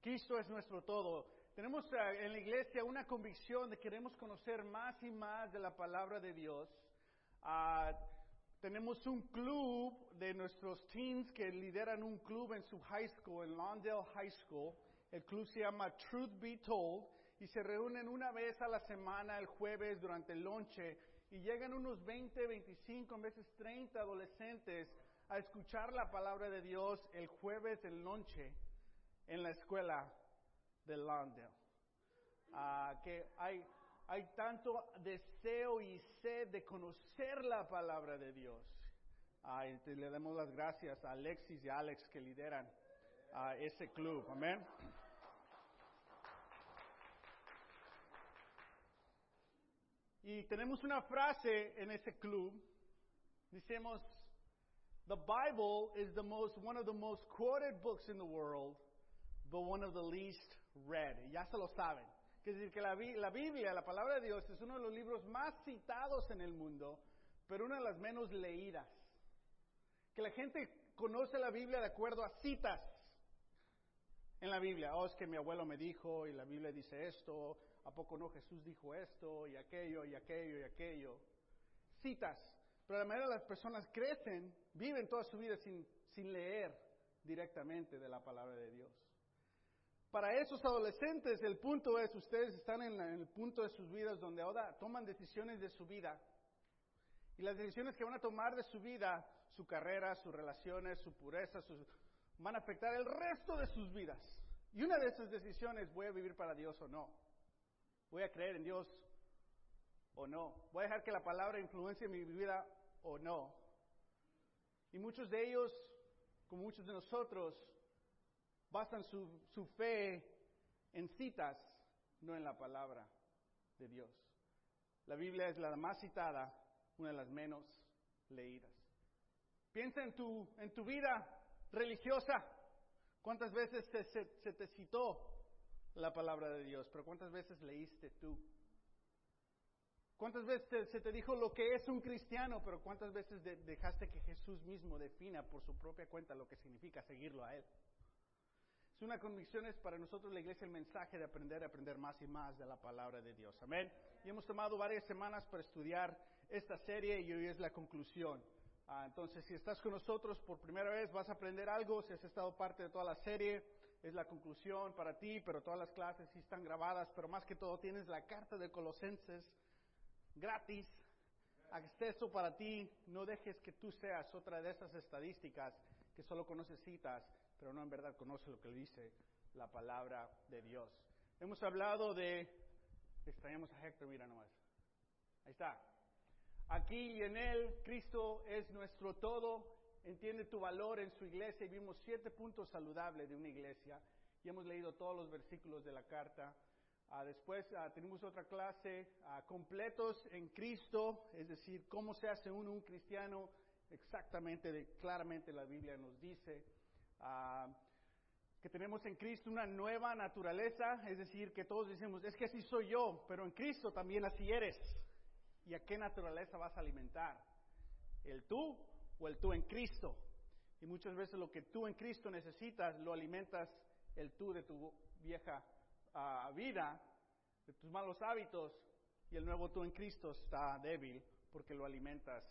Cristo es nuestro todo. Tenemos eh, en la iglesia una convicción de que queremos conocer más y más de la palabra de Dios. Ah, tenemos un club de nuestros teens que lideran un club en su high school, en Lawndale High School. El club se llama Truth Be Told y se reúnen una vez a la semana el jueves durante el lonche y llegan unos 20, 25, a veces 30 adolescentes a escuchar la palabra de Dios el jueves del lonche en la escuela de Lawndale. Ah, que hay, hay tanto deseo y sed de conocer la palabra de Dios. Ah, le damos las gracias a Alexis y Alex que lideran a ese club. Amén. Y tenemos una frase en ese club. Decimos, the Bible is the most, one of the most quoted books in the world, but one of the least read. Ya se lo saben. Es decir, que la, la Biblia, la palabra de Dios, es uno de los libros más citados en el mundo, pero una de las menos leídas. Que la gente conoce la Biblia de acuerdo a citas en la Biblia. Oh, es que mi abuelo me dijo y la Biblia dice esto, ¿A poco no Jesús dijo esto y aquello y aquello y aquello? Citas. Pero la mayoría de las personas crecen, viven toda su vida sin, sin leer directamente de la palabra de Dios. Para esos adolescentes, el punto es, ustedes están en, el punto de sus vidas donde ahora toman decisiones de su vida. Y las decisiones que van a tomar de su vida, su carrera, sus relaciones, su pureza, van a afectar el resto de sus vidas. Y una de esas decisiones, ¿voy a vivir para Dios o no? ¿Voy a creer en Dios o no? ¿Voy a dejar que la palabra influencie mi vida o no? Y muchos de ellos, como muchos de nosotros, basan su, su fe en citas, no en la palabra de Dios. La Biblia es la más citada, una de las menos leídas. Piensa en tu, en tu vida religiosa. ¿Cuántas veces se te citó la palabra de Dios, pero ¿cuántas veces leíste tú? ¿Cuántas veces se te dijo lo que es un cristiano, pero cuántas veces dejaste que Jesús mismo defina por su propia cuenta lo que significa seguirlo a Él? Es una convicción es para nosotros la iglesia el mensaje de aprender, aprender más y más de la palabra de Dios. Amén. Y hemos tomado varias semanas para estudiar esta serie y hoy es la conclusión. Ah, entonces, si estás con nosotros por primera vez, vas a aprender algo. Si has estado parte de toda la serie, es la conclusión para ti, pero todas las clases sí están grabadas, pero más que todo tienes la carta de Colosenses gratis, acceso para ti, no dejes que tú seas otra de esas estadísticas que solo conoces citas, pero no en verdad conoce lo que dice la palabra de Dios. Hemos hablado de, extrañamos a Héctor, mira nomás, ahí está. Aquí y en Él, Cristo es nuestro todo, entiende tu valor en su iglesia y vimos siete puntos saludables de una iglesia y hemos leído todos los versículos de la carta. Ah, después ah, tenemos otra clase, ah, completos en Cristo, es decir, cómo se hace uno un cristiano, exactamente, claramente la Biblia nos dice. Que tenemos en Cristo una nueva naturaleza, es decir, que todos decimos, es que así soy yo, pero en Cristo también así eres. ¿Y a qué naturaleza vas a alimentar? ¿El tú o el tú en Cristo. Y muchas veces lo que tú en Cristo necesitas lo alimentas el tú de tu vieja ah, vida, de tus malos hábitos, y el nuevo tú en Cristo está débil porque lo alimentas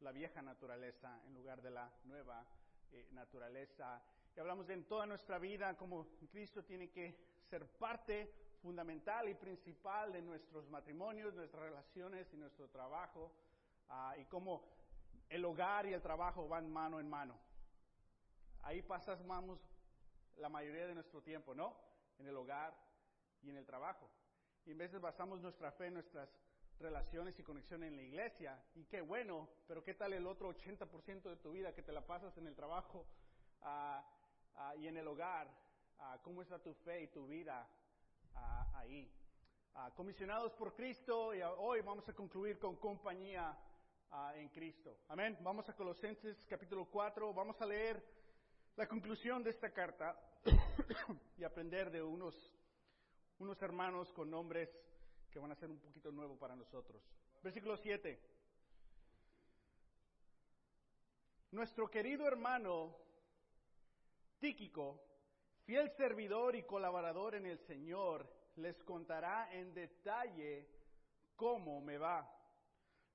la vieja naturaleza en lugar de la nueva eh, naturaleza. Y hablamos de en toda nuestra vida como Cristo tiene que ser parte fundamental y principal de nuestros matrimonios, nuestras relaciones y nuestro trabajo, ah, y cómo el hogar y el trabajo van mano en mano. Ahí pasamos la mayoría de nuestro tiempo, ¿no? En el hogar y en el trabajo. Y en veces basamos nuestra fe en nuestras relaciones y conexiones en la iglesia. Y qué bueno, pero ¿qué tal el otro 80% de tu vida que te la pasas en el trabajo ah, ah, y en el hogar? Ah, ¿Cómo está tu fe y tu vida ahí? comisionados por Cristo y hoy vamos a concluir con compañía en Cristo. Amén. Vamos a Colosenses capítulo 4. Vamos a leer la conclusión de esta carta y aprender de unos, unos hermanos con nombres que van a ser un poquito nuevo para nosotros. Versículo 7. Nuestro querido hermano Tíquico, fiel servidor y colaborador en el Señor, les contará en detalle cómo me va.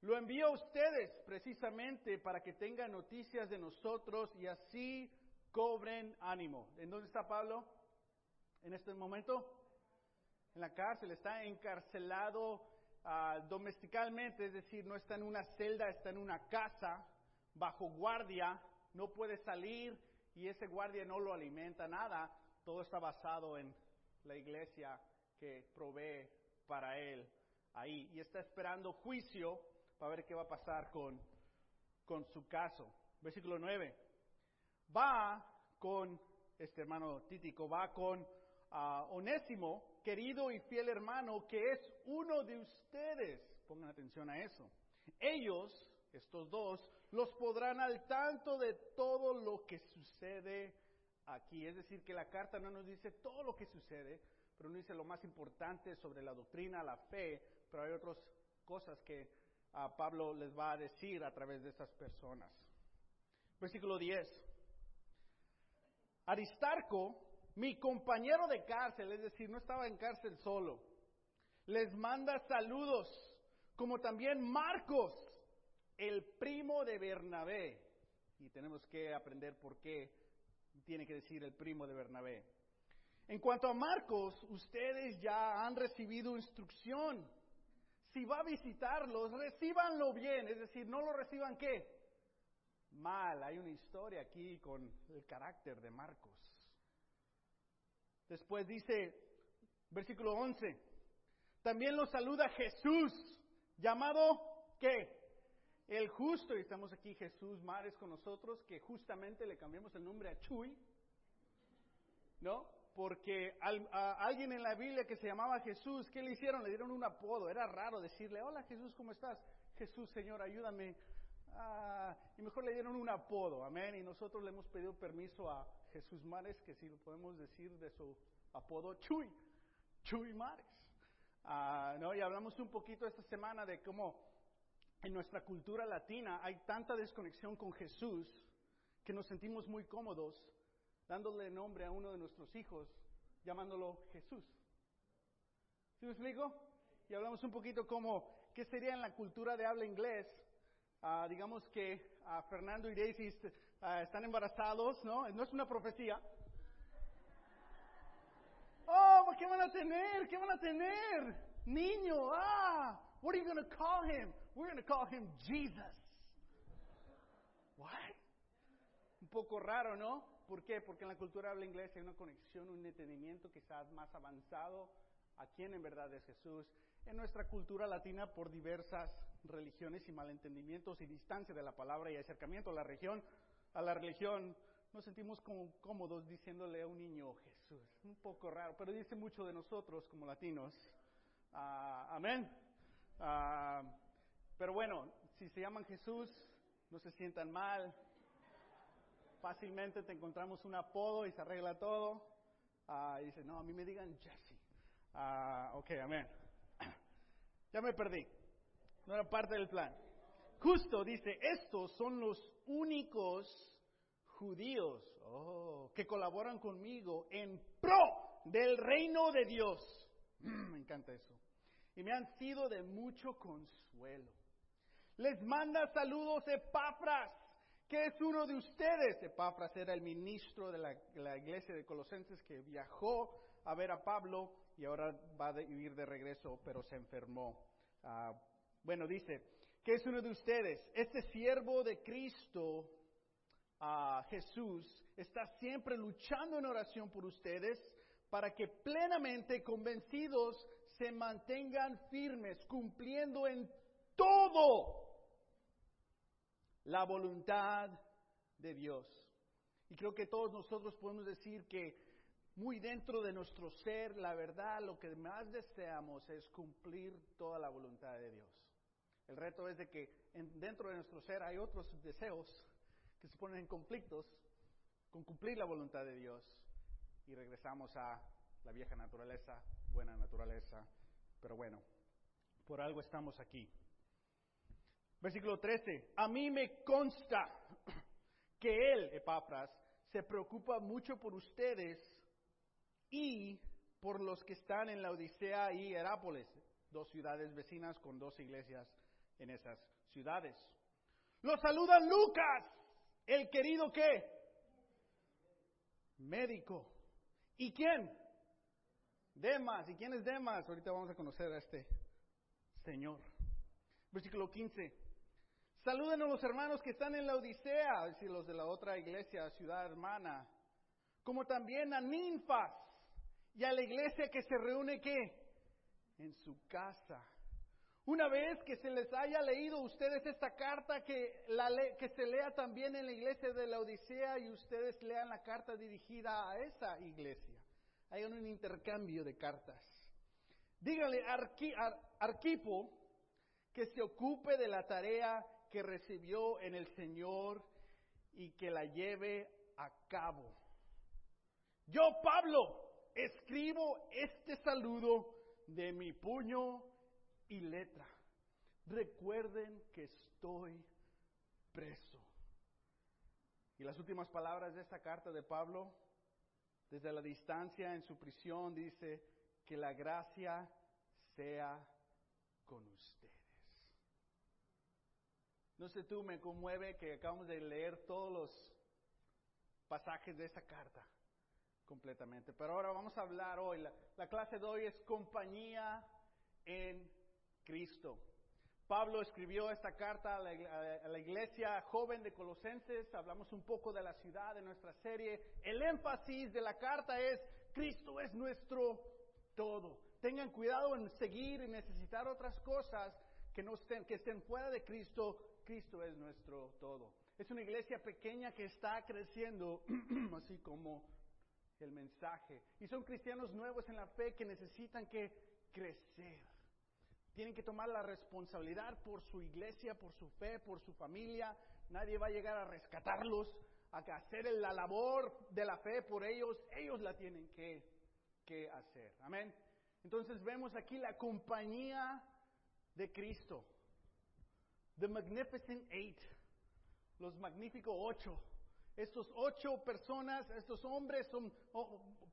Lo envío a ustedes precisamente para que tengan noticias de nosotros y así cobren ánimo. ¿En dónde está Pablo en este momento? En la cárcel, está encarcelado uh, domesticalmente, es decir, no está en una celda, está en una casa bajo guardia, no puede salir y ese guardia no lo alimenta nada. Todo está basado en la iglesia que provee para él ahí y está esperando juicio para ver qué va a pasar con, con su caso. Versículo 9. Va con, este hermano Títico, va con uh, Onésimo, querido y fiel hermano, que es uno de ustedes. Pongan atención a eso. Ellos, estos dos, los podrán al tanto de todo lo que sucede aquí. Es decir, que la carta no nos dice todo lo que sucede, pero nos dice lo más importante sobre la doctrina, la fe, pero hay otras cosas que uh, Pablo les va a decir a través de estas personas. Versículo 10. Aristarco, mi compañero de cárcel, es decir, no estaba en cárcel solo, les manda saludos, como también Marcos, el primo de Bernabé. Y tenemos que aprender por qué tiene que decir el primo de Bernabé. En cuanto a Marcos, ustedes ya han recibido instrucción. Si va a visitarlos, recíbanlo bien, es decir, no lo reciban qué? Mal. Hay una historia aquí con el carácter de Marcos. Después dice, versículo 11, también lo saluda Jesús, llamado ¿qué? El justo, y estamos aquí Jesús Mares con nosotros, que justamente le cambiamos el nombre a Chuy, ¿no? Porque al, a alguien en la Biblia que se llamaba Jesús, ¿qué le hicieron? Le dieron un apodo, era raro decirle, hola Jesús, ¿cómo estás? Jesús, Señor, ayúdame. Ah, y mejor le dieron un apodo, amén. Y nosotros le hemos pedido permiso a Jesús Mares, que si lo podemos decir de su apodo, Chuy, Chuy Mares. Ah, ¿no? Y hablamos un poquito esta semana de cómo en nuestra cultura latina hay tanta desconexión con Jesús que nos sentimos muy cómodos dándole nombre a uno de nuestros hijos, llamándolo Jesús. ¿Sí me explico? Y hablamos un poquito como, ¿qué sería en la cultura de habla inglés? Uh, digamos que uh, Fernando y Daisy uh, están embarazados, ¿no? No es una profecía. Oh, ¿qué van a tener? ¿Qué van a tener? Niño, ah, what are you going to call him? We're going to call him Jesus. What? Un poco raro, ¿no? ¿Por qué? Porque en la cultura habla inglés hay una conexión, un entendimiento quizás más avanzado a quién en verdad es Jesús. En nuestra cultura latina, por diversas religiones y malentendimientos y distancia de la palabra y acercamiento a la región, a la religión, nos sentimos como cómodos diciéndole a un niño Jesús. Un poco raro, pero dice mucho de nosotros como latinos. Uh, amén. Uh, pero bueno, si se llaman Jesús, no se sientan mal. Fácilmente te encontramos un apodo y se arregla todo. Uh, y dice, no, a mí me digan Jesse. ok, amén. ya me perdí. No era parte del plan. Justo dice, estos son los únicos judíos oh, que colaboran conmigo en pro del reino de Dios. me encanta eso. Y me han sido de mucho consuelo. Les manda saludos Epafras, que es uno de ustedes. Epafras era el ministro de la, iglesia de Colosenses que viajó a ver a Pablo y ahora va a ir de regreso, pero se enfermó. Uh, bueno, dice, que es uno de ustedes, este siervo de Cristo, Jesús, está siempre luchando en oración por ustedes para que plenamente convencidos se mantengan firmes, cumpliendo en todo la voluntad de Dios. Y creo que todos nosotros podemos decir que muy dentro de nuestro ser, la verdad, lo que más deseamos es cumplir toda la voluntad de Dios. El reto es de que en, dentro de nuestro ser hay otros deseos que se ponen en conflictos con cumplir la voluntad de Dios. Y regresamos a la vieja naturaleza, buena naturaleza, pero bueno, por algo estamos aquí. Versículo 13, a mí me consta que él, Epafras, se preocupa mucho por ustedes y por los que están en la Odisea y Herápolis, dos ciudades vecinas con dos iglesias en esas ciudades. Los saluda Lucas, el querido qué? Médico. ¿Y quién? Demas. ¿Y quién es Demas? Ahorita vamos a conocer a este Señor. Versículo 15. Saluden a los hermanos que están en la Odisea, es decir, los de la otra iglesia, ciudad hermana, como también a ninfas y a la iglesia que se reúne qué? En su casa. Una vez que se les haya leído ustedes esta carta, que, se lea también en la iglesia de la Odisea y ustedes lean la carta dirigida a esa iglesia. Hay un intercambio de cartas. Dígale a Arquipo que se ocupe de la tarea que recibió en el Señor y que la lleve a cabo. Yo, Pablo, escribo este saludo de mi puño y letra. Recuerden que estoy preso. Y las últimas palabras de esta carta de Pablo, desde la distancia en su prisión, dice, que la gracia sea con ustedes. No sé tú, me conmueve que acabamos de leer todos los pasajes de esta carta completamente. Pero ahora vamos a hablar hoy, la, la clase de hoy es compañía en Cristo. Pablo escribió esta carta a la, iglesia joven de Colosenses, hablamos un poco de la ciudad de nuestra serie. El énfasis de la carta es, Cristo es nuestro todo. Tengan cuidado en seguir y necesitar otras cosas que, no estén, que estén fuera de Cristo. Cristo es nuestro todo. Es una iglesia pequeña que está creciendo, así como el mensaje. Y son cristianos nuevos en la fe que necesitan que crecer tienen que tomar la responsabilidad por su iglesia, por su fe, por su familia. Nadie va a llegar a rescatarlos, a hacer la labor de la fe por ellos. Ellos la tienen que, hacer. Amén. Entonces vemos aquí la compañía de Cristo. The Magnificent Eight. Los magníficos ocho. Estos ocho personas, estos hombres son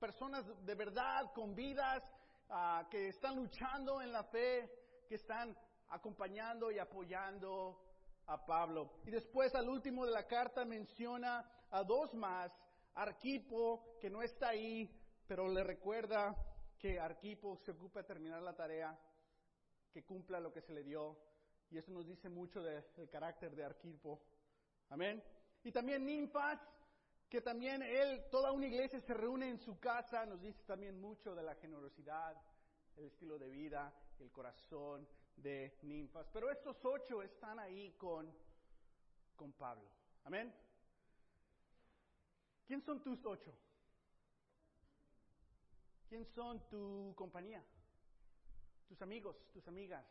personas de verdad, con vidas, ah, que están luchando en la fe, que están acompañando y apoyando a Pablo. Y después al último de la carta menciona a dos más, Arquipo, que no está ahí, pero le recuerda que Arquipo se ocupa de terminar la tarea, que cumpla lo que se le dio. Y eso nos dice mucho del carácter de Arquipo. Amén. Y también Ninfas, que también él, toda una iglesia se reúne en su casa, nos dice también mucho de la generosidad, el estilo de vida, el corazón de ninfas. Pero estos ocho están ahí con, con Pablo. Amén. ¿Quién son tus ocho? ¿Quién son tu compañía? Tus amigos, tus amigas,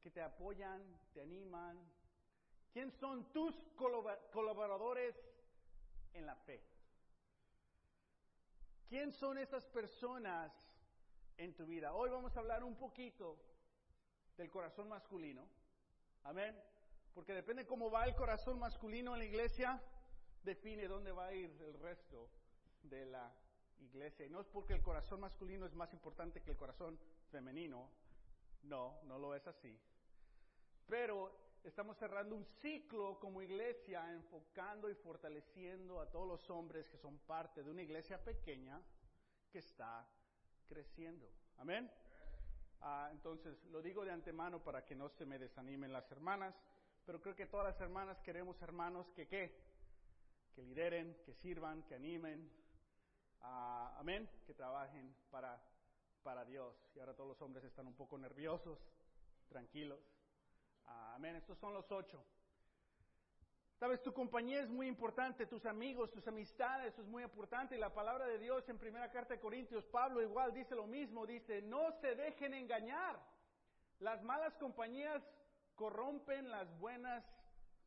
que te apoyan, te animan. ¿Quién son tus colaboradores en la fe? ¿Quién son esas personas en tu vida. Hoy vamos a hablar un poquito del corazón masculino. Amén. Porque depende cómo va el corazón masculino en la iglesia, define dónde va a ir el resto de la iglesia. Y no es porque el corazón masculino es más importante que el corazón femenino. No, no lo es así. Pero estamos cerrando un ciclo como iglesia, enfocando y fortaleciendo a todos los hombres que son parte de una iglesia pequeña que está creciendo. Amén. Ah, entonces, lo digo de antemano para que no se me desanimen las hermanas, pero creo que todas las hermanas queremos hermanos que qué, que lideren, que sirvan, que animen, ah, amén, que trabajen para, para Dios. Y ahora todos los hombres están un poco nerviosos, tranquilos. Ah, amén, estos son los ocho. Sabes, tu compañía es muy importante, tus amigos, tus amistades, eso es muy importante. Y la palabra de Dios en primera carta de Corintios, Pablo igual dice lo mismo, dice, no se dejen engañar. Las malas compañías corrompen las buenas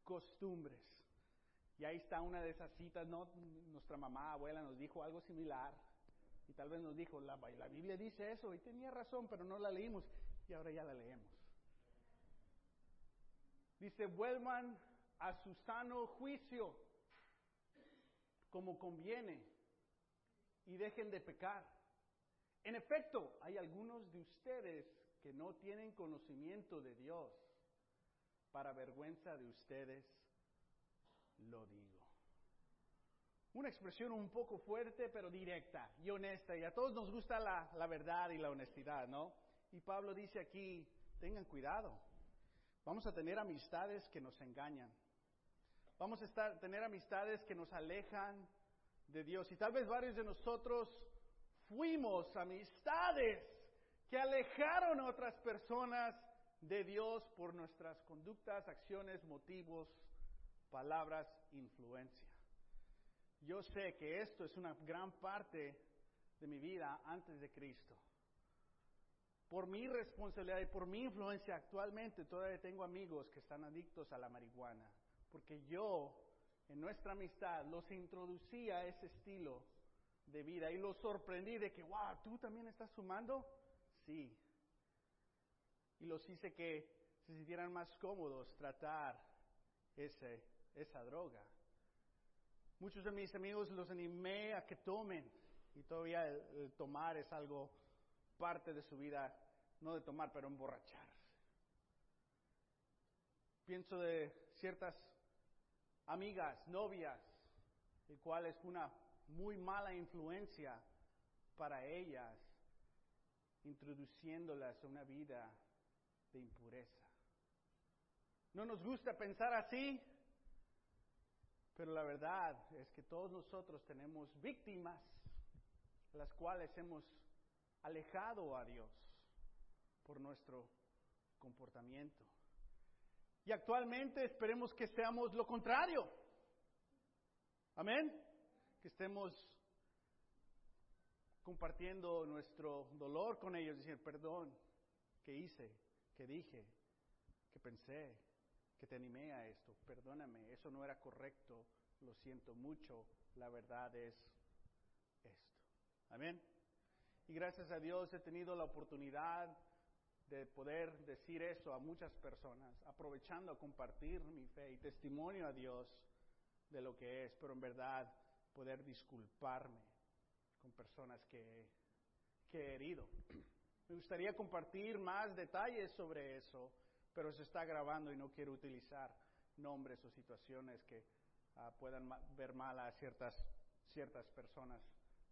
costumbres. Y ahí está una de esas citas, ¿no? Nuestra mamá, abuela nos dijo algo similar. Y tal vez nos dijo, la, la Biblia dice eso, y tenía razón, pero no la leímos. Y ahora ya la leemos. Dice, vuelvan a su sano juicio, como conviene, y dejen de pecar. En efecto, hay algunos de ustedes que no tienen conocimiento de Dios. Para vergüenza de ustedes, lo digo. Una expresión un poco fuerte, pero directa y honesta. Y a todos nos gusta la, verdad y la honestidad, ¿no? Y Pablo dice aquí, tengan cuidado. Vamos a tener amistades que nos engañan. Vamos a estar, tener amistades que nos alejan de Dios. Y tal vez varios de nosotros fuimos amistades que alejaron a otras personas de Dios por nuestras conductas, acciones, motivos, palabras, influencia. Yo sé que esto es una gran parte de mi vida antes de Cristo. Por mi responsabilidad y por mi influencia actualmente todavía tengo amigos que están adictos a la marihuana, porque yo en nuestra amistad los introducí a ese estilo de vida y los sorprendí de que, wow, ¿tú también estás fumando? Sí. Y los hice que se sintieran más cómodos tratar ese, esa droga. Muchos de mis amigos los animé a que tomen y todavía el, tomar es algo parte de su vida, no de tomar, pero emborracharse. Pienso de ciertas amigas, novias, el cual es una muy mala influencia para ellas, introduciéndolas a una vida de impureza. No nos gusta pensar así, pero la verdad es que todos nosotros tenemos víctimas, las cuales hemos alejado a Dios por nuestro comportamiento. Y actualmente esperemos que seamos lo contrario. Amén. Que estemos compartiendo nuestro dolor con ellos, diciendo, perdón, que hice, que dije, que pensé, que te animé a esto, perdóname, eso no era correcto, lo siento mucho, la verdad es esto. Amén. Y gracias a Dios he tenido la oportunidad de poder decir eso a muchas personas, aprovechando a compartir mi fe y testimonio a Dios de lo que es, pero en verdad poder disculparme con personas que, que he herido. Me gustaría compartir más detalles sobre eso, pero se está grabando y no quiero utilizar nombres o situaciones que uh, puedan ver mal a ciertas, ciertas personas,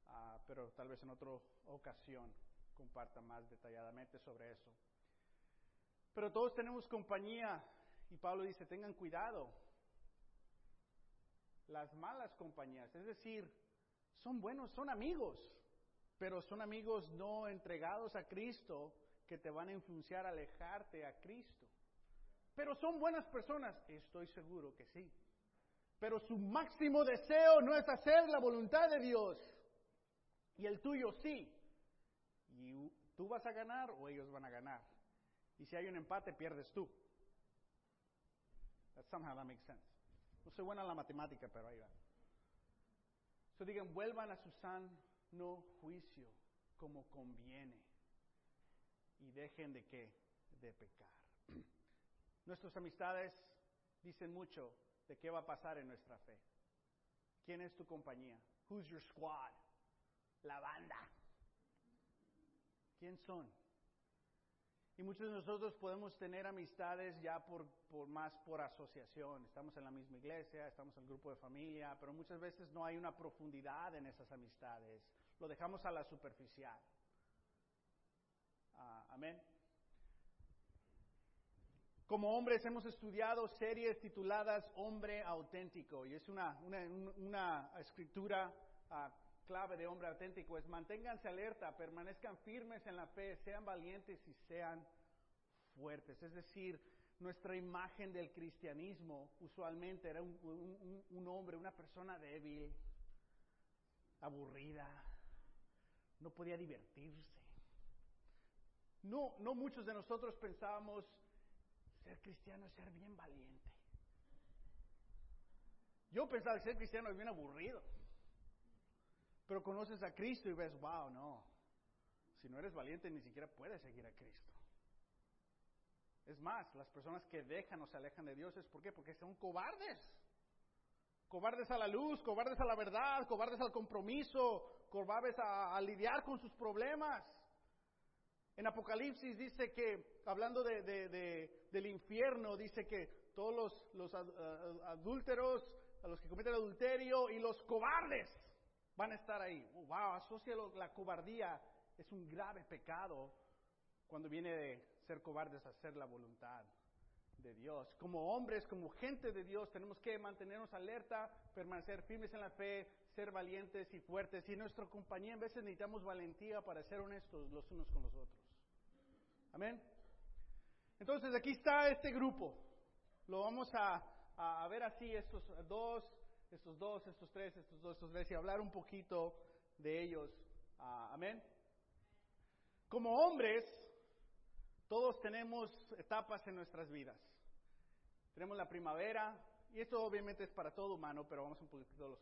uh, pero tal vez en otra ocasión comparta más detalladamente sobre eso. Pero todos tenemos compañía y Pablo dice, tengan cuidado. Las malas compañías, es decir, son buenos, son amigos, pero son amigos no entregados a Cristo que te van a influenciar a alejarte a Cristo. Pero son buenas personas, estoy seguro que sí. Pero su máximo deseo no es hacer la voluntad de Dios. Y el tuyo sí. Y tú vas a ganar o ellos van a ganar. Y si hay un empate, pierdes tú. That somehow that makes sense. No soy buena en la matemática, pero ahí va. So digan, vuelvan a su sano juicio como conviene. Y dejen de qué? De pecar. Nuestras amistades dicen mucho de qué va a pasar en nuestra fe. ¿Quién es tu compañía? Who's your squad? La banda. ¿Quién son? Y muchos de nosotros podemos tener amistades ya por, más por asociación. Estamos en la misma iglesia, estamos en el grupo de familia, pero muchas veces no hay una profundidad en esas amistades. Lo dejamos a la superficial. Ah, amén. Como hombres hemos estudiado series tituladas Hombre auténtico y es una, una, escritura uh, clave de hombre auténtico, es manténganse alerta, permanezcan firmes en la fe, sean valientes y sean fuertes. Es decir, nuestra imagen del cristianismo usualmente era un, hombre, una persona débil, aburrida, no podía divertirse. No, no muchos de nosotros pensábamos ser cristiano es ser bien valiente. Yo pensaba que ser cristiano es bien aburrido. Pero conoces a Cristo y ves, wow, no. Si no eres valiente ni siquiera puedes seguir a Cristo. Es más, las personas que dejan o se alejan de Dios es ¿por qué? Porque son cobardes. Cobardes a la luz, cobardes a la verdad, cobardes al compromiso, cobardes a, lidiar con sus problemas. En Apocalipsis dice que, hablando del infierno, dice que todos los, los adúlteros, a los que cometen adulterio y los cobardes van a estar ahí. Wow, asocia la cobardía, es un grave pecado cuando viene de ser cobardes a hacer la voluntad de Dios. Como hombres, como gente de Dios, tenemos que mantenernos alerta, permanecer firmes en la fe, ser valientes y fuertes. Y en nuestra compañía a veces necesitamos valentía para ser honestos los unos con los otros. Amén. Entonces aquí está este grupo. Lo vamos a, a ver así, estos dos, estos dos, estos tres, estos dos, estos tres, y hablar un poquito de ellos. Ah, amén. Como hombres, todos tenemos etapas en nuestras vidas. Tenemos la primavera, y esto obviamente es para todo humano, pero vamos un poquito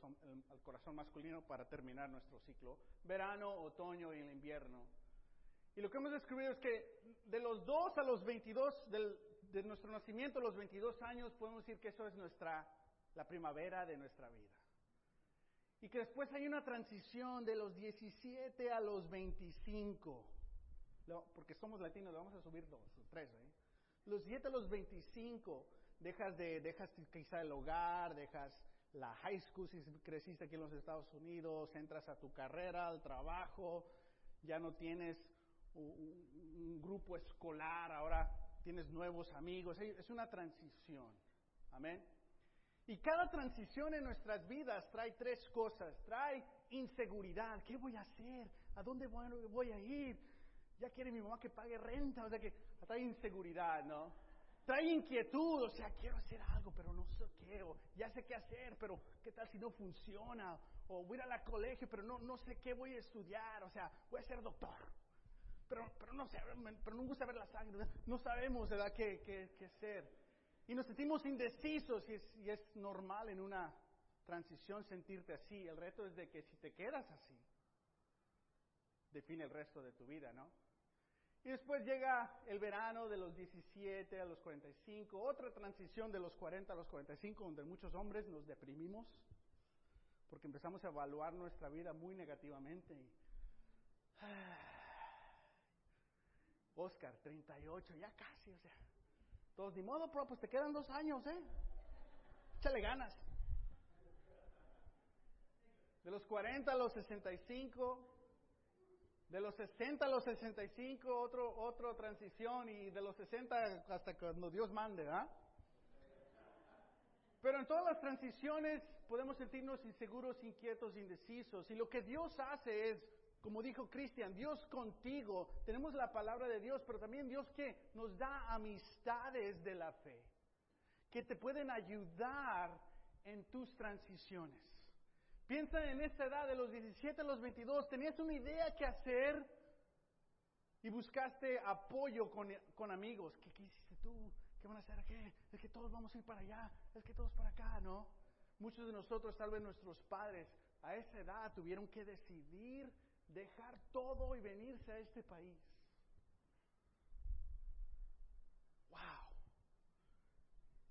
al corazón masculino para terminar nuestro ciclo. Verano, otoño y el invierno. Y lo que hemos descubierto es que de los 2 a los 22, del, de nuestro nacimiento a los 22 años, podemos decir que eso es nuestra, la primavera de nuestra vida. Y que después hay una transición de los 17 a los 25 porque somos latinos, le vamos a subir dos o tres. ¿eh? Los 7 a los 25, dejas, de, dejas quizá el hogar, dejas la high school si creciste aquí en los Estados Unidos, entras a tu carrera, al trabajo, ya no tienes un, un grupo escolar, ahora tienes nuevos amigos, es una transición. Amén. Y cada transición en nuestras vidas trae tres cosas. Trae inseguridad. ¿Qué voy a hacer? ¿A dónde voy a ir? ya quiere mi mamá que pague renta, o sea que trae inseguridad, ¿no? Trae inquietud, o sea, quiero hacer algo, pero no sé qué, o ya sé qué hacer, pero ¿qué tal si no funciona? O voy a ir a la colegio, pero no, no sé qué voy a estudiar, o sea, voy a ser doctor. Pero, pero no sé, pero no gusta ver la sangre, no sabemos, ¿verdad?, qué, qué, qué ser. Y nos sentimos indecisos y es, normal en una transición sentirte así. El reto es de que si te quedas así, define el resto de tu vida, ¿no? Y después llega el verano de los 17 a los 45, otra transición de los 40 a los 45, donde muchos hombres nos deprimimos, porque empezamos a evaluar nuestra vida muy negativamente. Oscar, 38, ya casi, o sea, todos, ni modo, pues te quedan dos años, ¿eh? Échale ganas. De los 40 a los 65, de los 60 a los 65, otro, otra transición, y de los 60 hasta cuando Dios mande, ¿ah? Pero en todas las transiciones podemos sentirnos inseguros, inquietos, indecisos. Y lo que Dios hace es, como dijo Cristian, Dios contigo. Tenemos la palabra de Dios, pero también Dios que nos da amistades de la fe, que te pueden ayudar en tus transiciones. Piensa en esta edad de los 17 a los 22, tenías una idea que hacer y buscaste apoyo con, amigos. ¿Qué, hiciste tú? ¿Qué van a hacer? ¿Qué? Es que todos vamos a ir para allá, es que todos para acá, ¿no? Muchos de nosotros, tal vez nuestros padres, a esa edad tuvieron que decidir dejar todo y venirse a este país.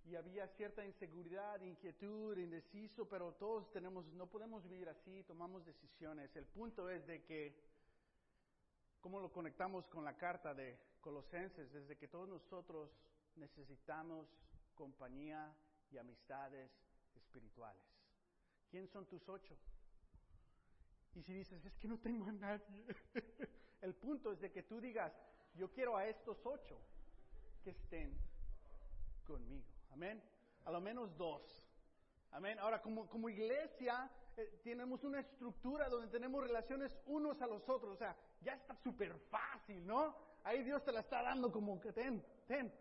y había cierta inseguridad, inquietud, indeciso, pero todos tenemos, no podemos vivir así, tomamos decisiones. El punto es de que, ¿cómo lo conectamos con la carta de Colosenses? Desde que todos nosotros necesitamos compañía y amistades espirituales. ¿Quién son tus ocho? Y si dices, es que no tengo a nadie, el punto es de que tú digas, yo quiero a estos ocho que estén conmigo. Amén. A lo menos dos. Amén. Ahora, como, como iglesia, eh, tenemos una estructura donde tenemos relaciones unos a los otros. O sea, ya está súper fácil, ¿no? Ahí Dios te la está dando como que ten, ten.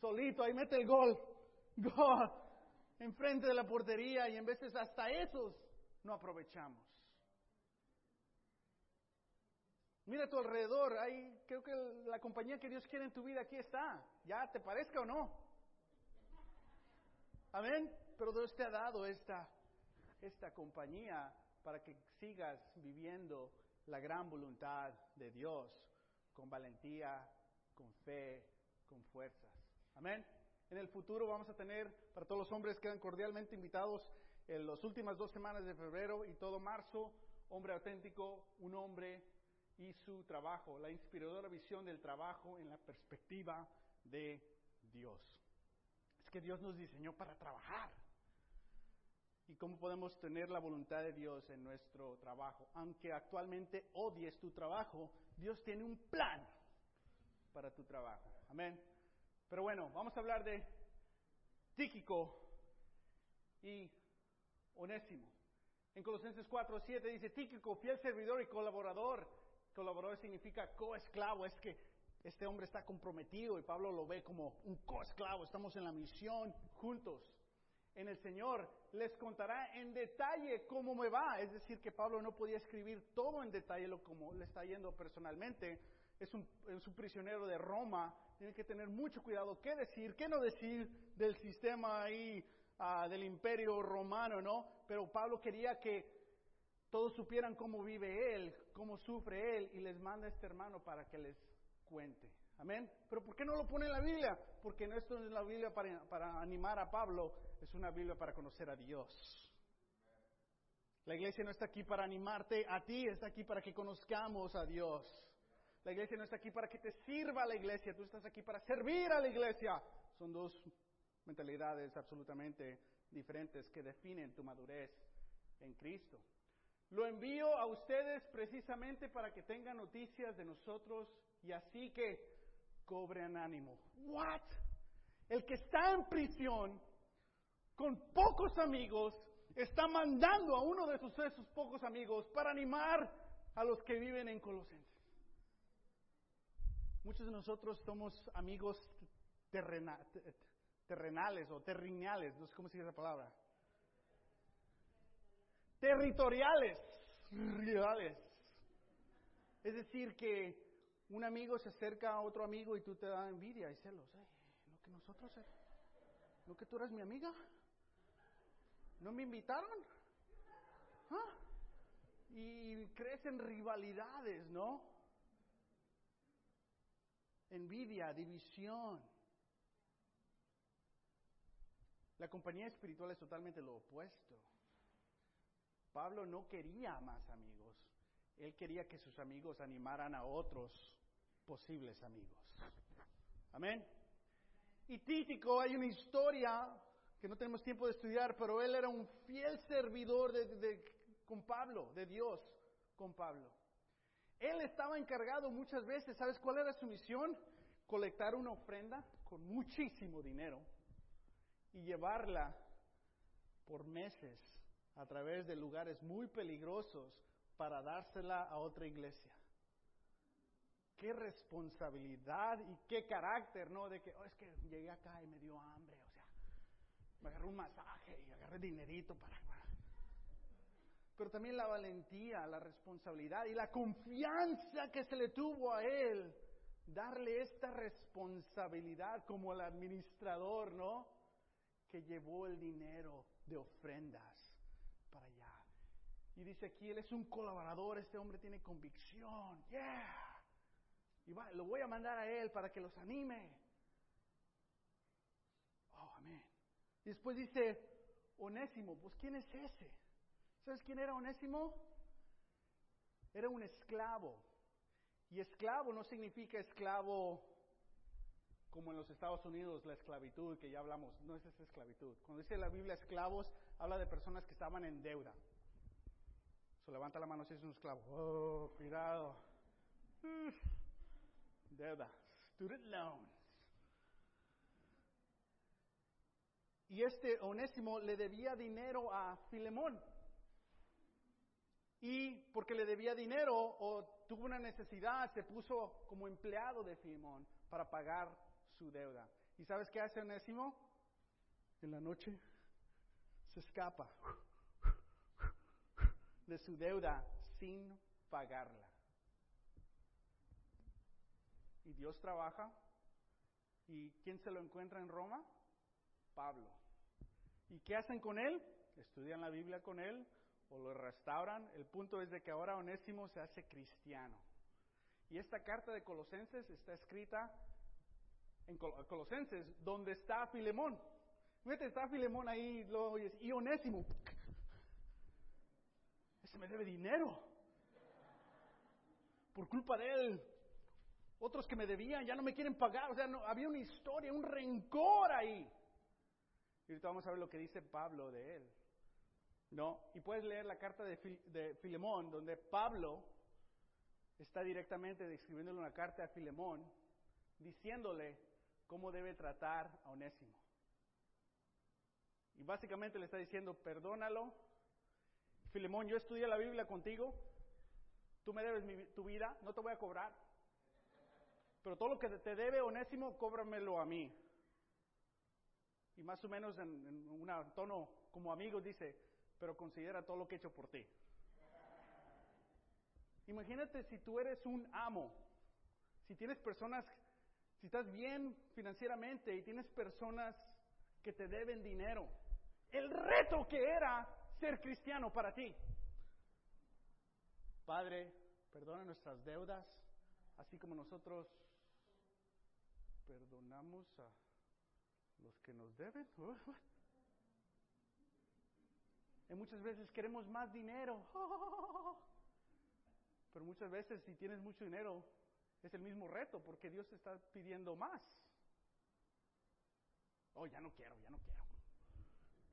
Solito, ahí mete el gol. Gol. Enfrente de la portería y en veces hasta esos no aprovechamos. Mira a tu alrededor, ahí creo que la compañía que Dios quiere en tu vida aquí está. Ya te parezca o no. Amén. Pero Dios te ha dado esta, esta compañía para que sigas viviendo la gran voluntad de Dios con valentía, con fe, con fuerzas. Amén. En el futuro vamos a tener, para todos los hombres quedan cordialmente invitados en las últimas dos semanas de febrero y todo marzo, hombre auténtico, un hombre y su trabajo, la inspiradora visión del trabajo en la perspectiva de Dios. Es que Dios nos diseñó para trabajar. ¿Y cómo podemos tener la voluntad de Dios en nuestro trabajo? Aunque actualmente odies tu trabajo, Dios tiene un plan para tu trabajo. Amén. Pero bueno, vamos a hablar de Tíquico y Onésimo. En Colosenses 4, 7 dice, Tíquico, fiel servidor y colaborador. Colaborador significa coesclavo, es que este hombre está comprometido y Pablo lo ve como un coesclavo, estamos en la misión juntos. En el Señor les contará en detalle cómo me va. Es decir, que Pablo no podía escribir todo en detalle lo como le está yendo personalmente. Es un, prisionero de Roma, tiene que tener mucho cuidado qué decir, qué no decir del sistema ahí uh, del imperio romano, ¿no? Pero Pablo quería que todos supieran cómo vive él, cómo sufre él, y les manda a este hermano para que les cuente. Amén. Pero ¿por qué no lo pone en la Biblia? Porque no es la Biblia para, para animar a Pablo, es una Biblia para conocer a Dios. La iglesia no está aquí para animarte a ti, está aquí para que conozcamos a Dios. La iglesia no está aquí para que te sirva a la iglesia, tú estás aquí para servir a la iglesia. Son dos mentalidades absolutamente diferentes que definen tu madurez en Cristo. Lo envío a ustedes precisamente para que tengan noticias de nosotros y así que cobren ánimo. What? El que está en prisión con pocos amigos está mandando a uno de sus pocos amigos para animar a los que viven en Colosenses. Muchos de nosotros somos amigos terrenales terrenales o terriniales, no sé cómo se dice la palabra. Territoriales, rivales. Es decir, que un amigo se acerca a otro amigo y tú te da envidia y celos. lo que nosotros, lo que tú eres mi amiga, ¿no me invitaron? ¿Ah? Y crecen rivalidades, ¿no? Envidia, división. La compañía espiritual es totalmente lo opuesto. Pablo no quería más amigos. Él quería que sus amigos animaran a otros posibles amigos. Amén. Y Títico, hay una historia que no tenemos tiempo de estudiar, pero él era un fiel servidor de, con Pablo, de Dios con Pablo. Él estaba encargado muchas veces, ¿sabes cuál era su misión? Colectar una ofrenda con muchísimo dinero y llevarla por meses a través de lugares muy peligrosos para dársela a otra iglesia. Qué responsabilidad y qué carácter, ¿no? De que, oh, es que llegué acá y me dio hambre, o sea, me agarré un masaje y agarré dinerito para... Pero también la valentía, la responsabilidad y la confianza que se le tuvo a él, darle esta responsabilidad como el administrador, ¿no? que llevó el dinero de ofrendas. Y dice aquí, él es un colaborador, este hombre tiene convicción, yeah. Y va, lo voy a mandar a él para que los anime. Oh, amén. Y después dice, Onésimo, pues ¿quién es ese? ¿Sabes quién era Onésimo? Era un esclavo. Y esclavo no significa esclavo como en los Estados Unidos la esclavitud, que ya hablamos, no es esa esclavitud. Cuando dice la Biblia esclavos, habla de personas que estaban en deuda. Levanta la mano si es un esclavo. Oh, cuidado. Deuda. Student loans. Y este Onésimo le debía dinero a Filemón. Y porque le debía dinero o tuvo una necesidad, se puso como empleado de Filemón para pagar su deuda. ¿Y sabes qué hace Onésimo? En la noche se escapa de su deuda sin pagarla. Y Dios trabaja. ¿Y quién se lo encuentra en Roma? Pablo. ¿Y qué hacen con él? Estudian la Biblia con él o lo restauran. El punto es de que ahora Onésimo se hace cristiano. Y esta carta de Colosenses está escrita en Colosenses, donde está Filemón. Fíjate, está Filemón ahí, lo y Onésimo. Me debe dinero. Por culpa de él, otros que me debían ya no me quieren pagar. O sea, no, había una historia, un rencor ahí. Y ahorita vamos a ver lo que dice Pablo de él. ¿No? Y puedes leer la carta de, de Filemón, donde Pablo está directamente describiéndole una carta a Filemón, diciéndole cómo debe tratar a Onésimo. Y básicamente le está diciendo, perdónalo. Filemón, yo estudié la Biblia contigo, tú me debes tu vida, no te voy a cobrar. Pero todo lo que te debe Onésimo, cóbramelo a mí. Y más o menos en, en un tono como amigo dice, pero considera todo lo que he hecho por ti. Imagínate si tú eres un amo, si tienes personas, si estás bien financieramente y tienes personas que te deben dinero, el reto que era ser cristiano para ti. Padre, perdona nuestras deudas, así como nosotros perdonamos a los que nos deben. Y muchas veces queremos más dinero. Pero muchas veces si tienes mucho dinero es el mismo reto porque Dios te está pidiendo más. Oh, ya no quiero, ya no quiero.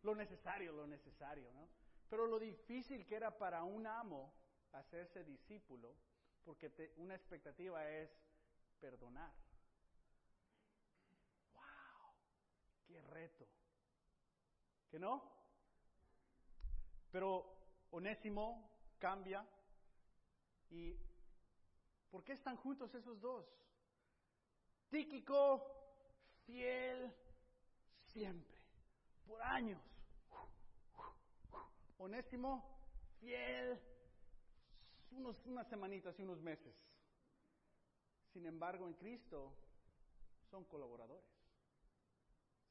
Lo necesario, lo necesario, ¿no? Pero lo difícil que era para un amo hacerse discípulo, porque una expectativa es perdonar. ¡Wow! ¡Qué reto! ¿Que no? Pero Onésimo cambia y ¿por qué están juntos esos dos? Tíquico, fiel, siempre, por años. Onésimo, fiel, unos, unas semanitas y unos meses. Sin embargo, en Cristo son colaboradores.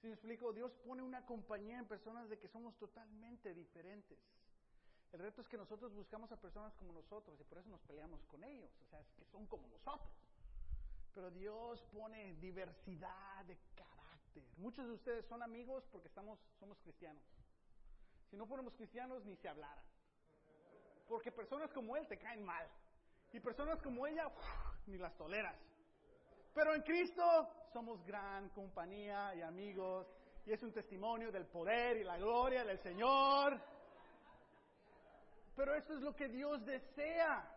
Si me explico, Dios pone una compañía en personas de que somos totalmente diferentes. El reto es que nosotros buscamos a personas como nosotros y por eso nos peleamos con ellos, o sea, es que son como nosotros. Pero Dios pone diversidad de carácter. Muchos de ustedes son amigos porque estamos, somos cristianos. Si no fuéramos cristianos, ni se hablaran. Porque personas como él te caen mal. Y personas como ella, ni las toleras. Pero en Cristo somos gran compañía y amigos. Y es un testimonio del poder y la gloria del Señor. Pero eso es lo que Dios desea.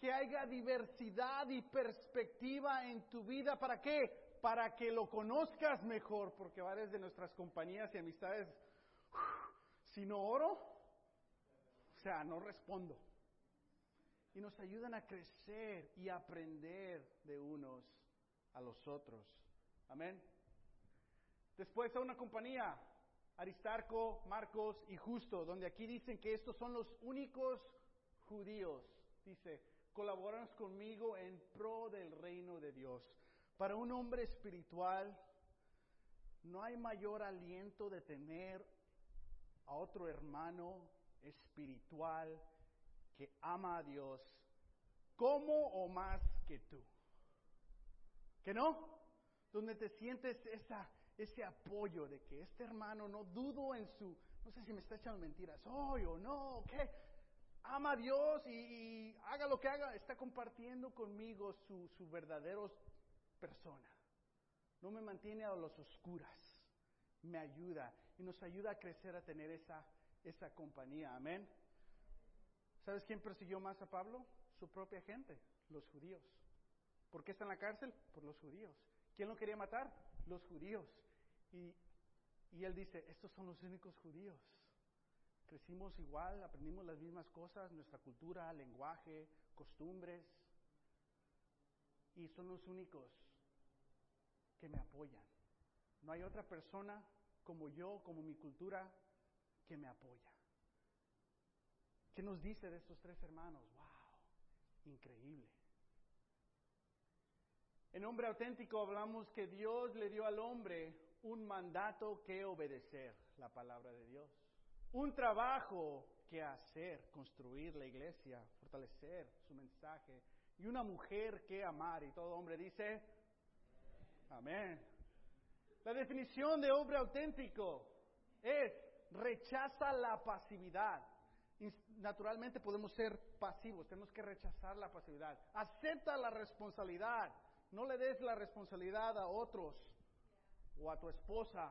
Que haya diversidad y perspectiva en tu vida. ¿Para qué? Para que lo conozcas mejor. Porque varias de nuestras compañías y amistades, si no oro, o sea, no respondo. Y nos ayudan a crecer y aprender de unos a los otros. Amén. Después a una compañía, Aristarco, Marcos y Justo, donde aquí dicen que estos son los únicos judíos. Dice, colaboran conmigo en pro del reino de Dios. Para un hombre espiritual, no hay mayor aliento de tener a otro hermano espiritual que ama a Dios como o más que tú. ¿Que no? Donde te sientes esa ese apoyo de que este hermano no dudo en su, no sé si me está echando mentiras, hoy o no, ¿qué? Ama a Dios y, haga lo que haga, está compartiendo conmigo su, su verdadero persona. No me mantiene a los oscuras, me ayuda y nos ayuda a crecer a tener esa, esa compañía. Amén. ¿Sabes quién persiguió más a Pablo? Su propia gente, los judíos. ¿Por qué está en la cárcel? Por los judíos. ¿Quién lo quería matar? Los judíos. Y, él dice, estos son los únicos judíos. Crecimos igual, aprendimos las mismas cosas, nuestra cultura, lenguaje, costumbres. Y son los únicos que me apoyan. No hay otra persona como yo, como mi cultura, que me apoya. ¿Qué nos dice de estos tres hermanos? ¡Wow! Increíble. En hombre auténtico hablamos que Dios le dio al hombre un mandato que obedecer, la palabra de Dios. Un trabajo que hacer, construir la iglesia, fortalecer su mensaje. Y una mujer que amar. Y todo hombre dice, amén. La definición de hombre auténtico es rechaza la pasividad, naturalmente podemos ser pasivos, tenemos que rechazar la pasividad. Acepta la responsabilidad, no le des la responsabilidad a otros o a tu esposa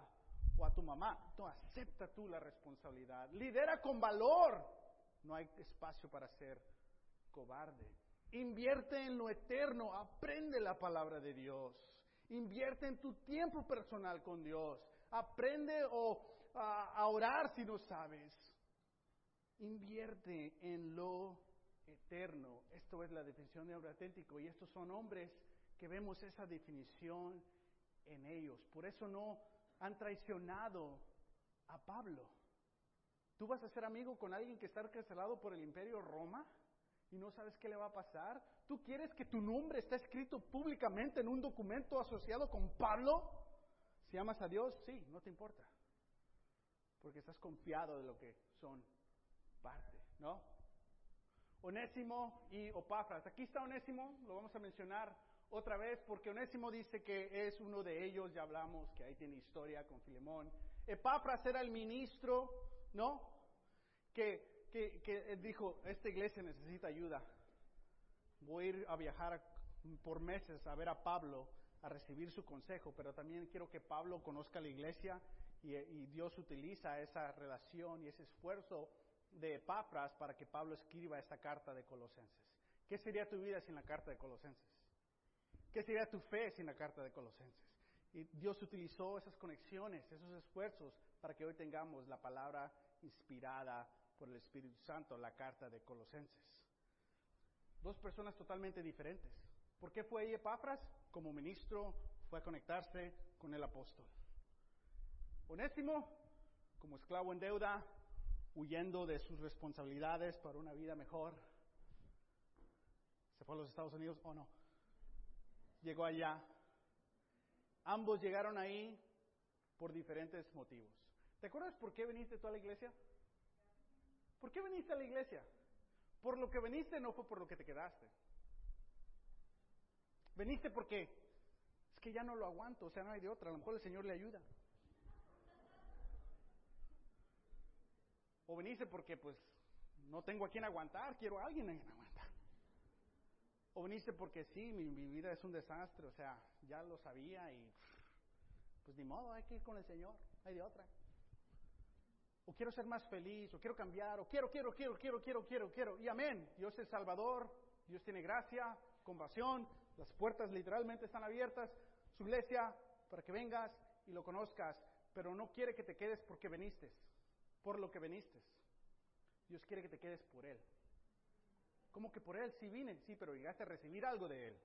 o a tu mamá. No, acepta tú la responsabilidad. Lidera con valor. No hay espacio para ser cobarde. Invierte en lo eterno, aprende la palabra de Dios. Invierte en tu tiempo personal con Dios. Aprende o, a, orar si no sabes. Invierte en lo eterno. Esto es la definición de hombre auténtico. Y estos son hombres que vemos esa definición en ellos. Por eso no han traicionado a Pablo. ¿Tú vas a ser amigo con alguien que está encarcelado por el imperio Roma y no sabes qué le va a pasar? ¿Tú quieres que tu nombre esté escrito públicamente en un documento asociado con Pablo? Si amas a Dios, sí, no te importa. Porque estás confiado de lo que son parte, ¿no? Onésimo y Opafras. Aquí está Onésimo, lo vamos a mencionar otra vez, porque Onésimo dice que es uno de ellos, ya hablamos que ahí tiene historia con Filemón. Epafras era el ministro, ¿no? Que, que, dijo, esta iglesia necesita ayuda. Voy a ir a viajar por meses a ver a Pablo, a recibir su consejo, pero también quiero que Pablo conozca la iglesia y, Dios utiliza esa relación y ese esfuerzo de Epafras para que Pablo escriba esta carta de Colosenses. ¿Qué sería tu vida sin la carta de Colosenses? ¿Qué sería tu fe sin la carta de Colosenses? Y Dios utilizó esas conexiones, esos esfuerzos para que hoy tengamos la palabra inspirada por el Espíritu Santo, la carta de Colosenses. Dos personas totalmente diferentes. ¿Por qué fue Epafras? Como ministro fue a conectarse con el apóstol. Onésimo, como esclavo en deuda, huyendo de sus responsabilidades para una vida mejor. ¿Se fue a los Estados Unidos o no? llegó allá. Ambos llegaron ahí por diferentes motivos. ¿Te acuerdas por qué viniste tú a la iglesia? ¿Por qué viniste a la iglesia? Por lo que viniste no fue por lo que te quedaste. Viniste porque es que ya no lo aguanto, o sea, no hay de otra, a lo mejor el Señor le ayuda. O viniste porque pues no tengo a quien aguantar, quiero a alguien a quien aguantar. O viniste porque sí, mi, vida es un desastre, o sea, ya lo sabía y pues ni modo, hay que ir con el Señor, hay de otra. O quiero ser más feliz, o quiero cambiar, o quiero, quiero, quiero, quiero, quiero, quiero, quiero. Y amén, Dios es Salvador, Dios tiene gracia, compasión, las puertas literalmente están abiertas, su iglesia, para que vengas y lo conozcas, pero no quiere que te quedes porque viniste, por lo que viniste. Dios quiere que te quedes por Él. ¿Cómo que por Él sí vine? Sí, pero llegaste a recibir algo de Él.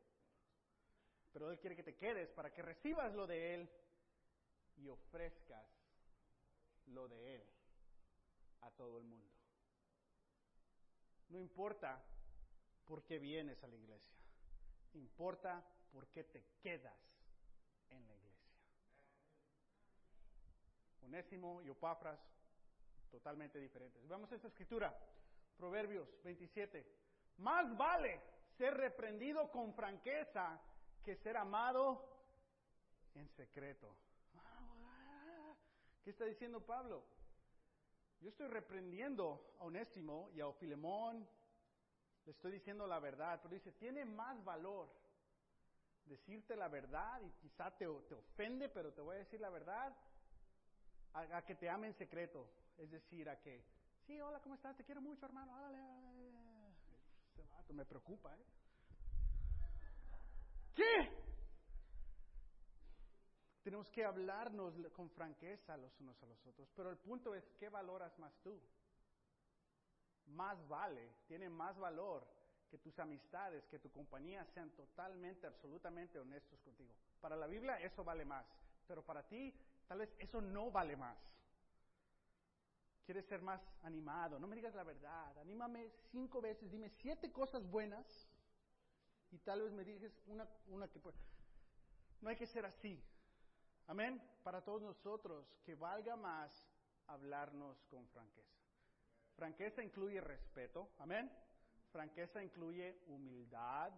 Pero Él quiere que te quedes para que recibas lo de Él y ofrezcas lo de Él a todo el mundo. No importa por qué vienes a la iglesia, importa por qué te quedas en la iglesia. Onésimo y Opafras, totalmente diferentes. Vamos a esta escritura, Proverbios 27. Más vale ser reprendido con franqueza que ser amado en secreto. ¿Qué está diciendo Pablo? Yo estoy reprendiendo a Onésimo y a Filemón, le estoy diciendo la verdad, pero dice, tiene más valor decirte la verdad y quizá te, te ofende, pero te voy a decir la verdad, a, que te ame en secreto. Es decir, a que, sí, hola, ¿cómo estás? Te quiero mucho, hermano, me preocupa, ¿eh? ¿Qué? Tenemos que hablarnos con franqueza los unos a los otros, pero el punto es, ¿qué valoras más tú? Más vale, tiene más valor que tus amistades, que tu compañía sean totalmente, absolutamente honestos contigo. Para la Biblia eso vale más, pero para ti tal vez eso no vale más. Quieres ser más animado, no me digas la verdad, anímame cinco veces, dime siete cosas buenas y tal vez me digas una, una que. No hay que ser así. Amén. Para todos nosotros, que valga más hablarnos con franqueza. Franqueza incluye respeto. Amén. Franqueza incluye humildad.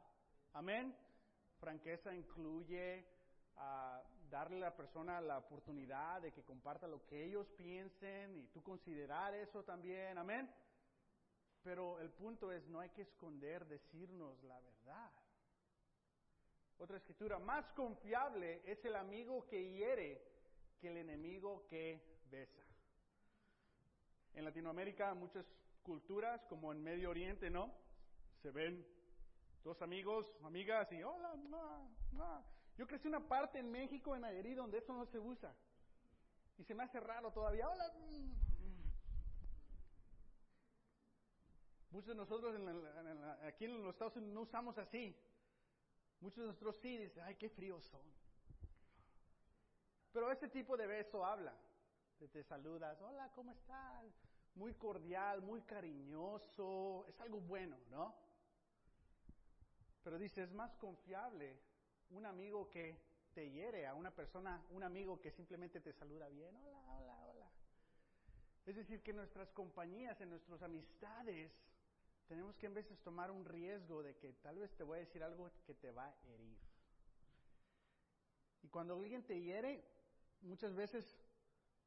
Amén. Franqueza incluye a darle a la persona la oportunidad de que comparta lo que ellos piensen y tú considerar eso también, amén. Pero el punto es, no hay que esconder, decirnos la verdad. Otra escritura, más confiable es el amigo que hiere que el enemigo que besa. En Latinoamérica, muchas culturas, como en Medio Oriente, ¿no? Se ven dos amigos, amigas y hola, ma, Yo crecí una parte en México, en Nayarit, donde eso no se usa. Y se me hace raro todavía, hola. Muchos de nosotros aquí en los Estados Unidos no usamos así. Muchos de nosotros sí dicen, ay, qué fríos son. Pero ese tipo de beso habla. Te, saludas, hola, ¿cómo estás? Muy cordial, muy cariñoso, es algo bueno, ¿no? Pero dice, es más confiable un amigo que te hiere a una persona, un amigo que simplemente te saluda bien, hola, hola, hola. Es decir, que nuestras compañías, en nuestras amistades, tenemos que en veces tomar un riesgo de que tal vez te voy a decir algo que te va a herir. Y cuando alguien te hiere, muchas veces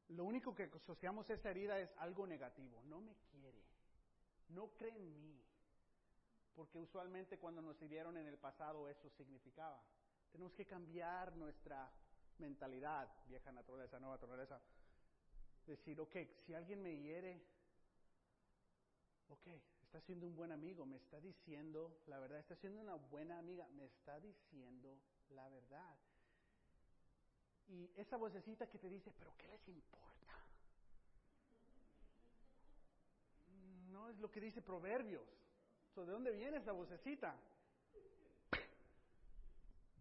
lo único que asociamos a esa herida es algo negativo. No me quiere, no cree en mí. Porque usualmente cuando nos hirieron en el pasado eso significaba. Tenemos que cambiar nuestra mentalidad, vieja naturaleza, nueva naturaleza. Decir, ok, si alguien me hiere, ok, está siendo un buen amigo, me está diciendo la verdad, está siendo una buena amiga, me está diciendo la verdad. Y esa vocecita que te dice, pero ¿qué les importa? No es lo que dice Proverbios. ¿De dónde viene esa vocecita?